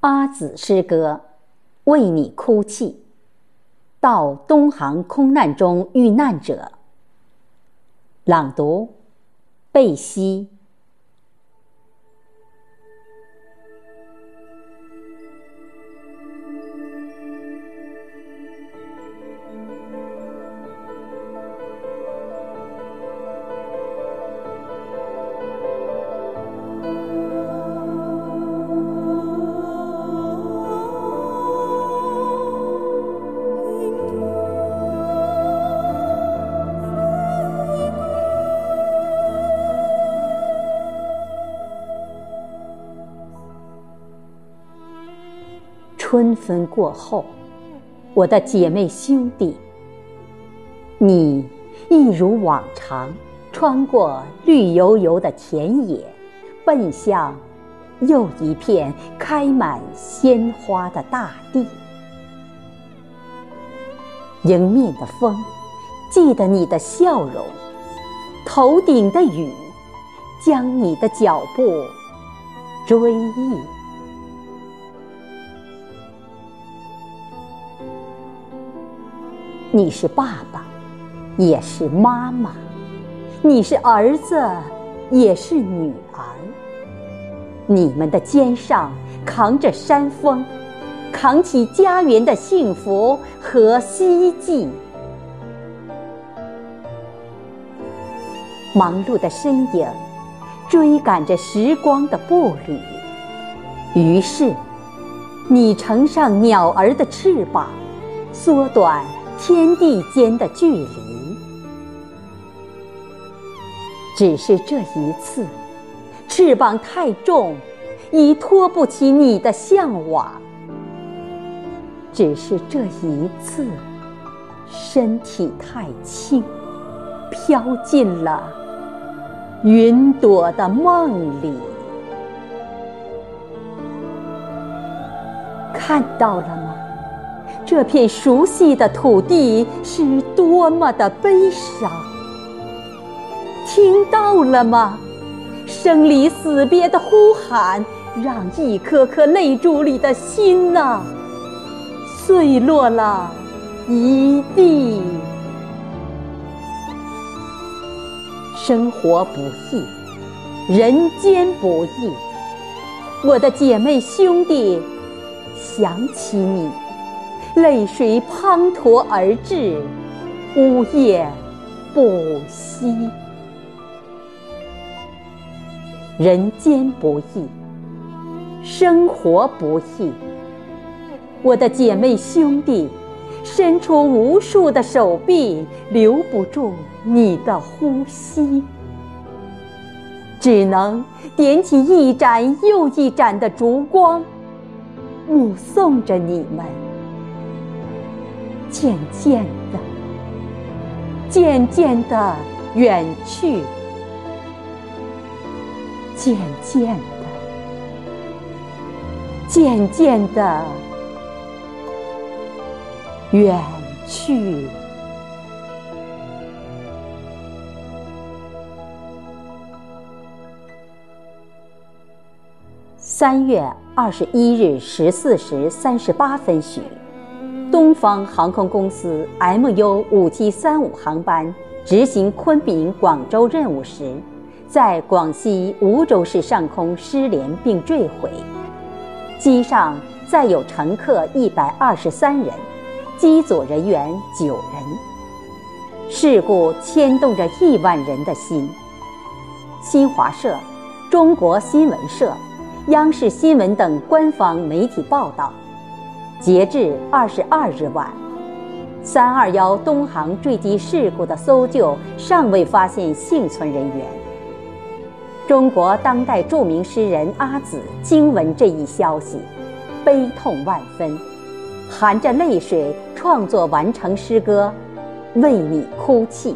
八子诗歌，为你哭泣。到东航空难中遇难者。朗读：贝西。春分过后，我的姐妹兄弟，你一如往常穿过绿油油的田野，奔向又一片开满鲜花的大地。迎面的风记得你的笑容，头顶的雨将你的脚步追忆。你是爸爸，也是妈妈；你是儿子，也是女儿。你们的肩上扛着山峰，扛起家园的幸福和希冀。忙碌的身影追赶着时光的步履，于是你乘上鸟儿的翅膀，缩短。天地间的距离，只是这一次，翅膀太重，已托不起你的向往；只是这一次，身体太轻，飘进了云朵的梦里。看到了吗？这片熟悉的土地是多么的悲伤，听到了吗？生离死别的呼喊，让一颗颗泪珠里的心呐，碎落了一地。生活不易，人间不易，我的姐妹兄弟，想起你。泪水滂沱而至，呜咽不息。人间不易，生活不易。我的姐妹兄弟，伸出无数的手臂，留不住你的呼吸，只能点起一盏又一盏的烛光，目送着你们。渐渐的，渐渐的远去，渐渐的，渐渐的远去。三月二十一日十四时三十八分许。东方航空公司 MU 五七三五航班执行昆明广州任务时，在广西梧州市上空失联并坠毁，机上载有乘客一百二十三人，机组人员九人。事故牵动着亿万人的心。新华社、中国新闻社、央视新闻等官方媒体报道。截至二十二日晚，三二幺东航坠机事故的搜救尚未发现幸存人员。中国当代著名诗人阿紫惊闻这一消息，悲痛万分，含着泪水创作完成诗歌《为你哭泣》，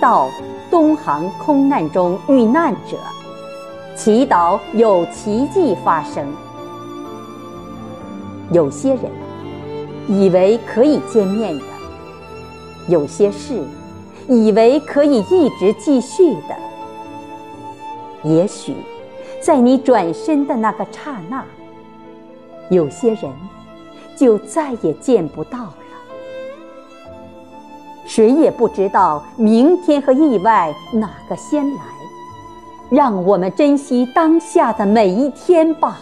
到东航空难中遇难者，祈祷有奇迹发生。有些人以为可以见面的，有些事以为可以一直继续的，也许在你转身的那个刹那，有些人就再也见不到了。谁也不知道明天和意外哪个先来，让我们珍惜当下的每一天吧。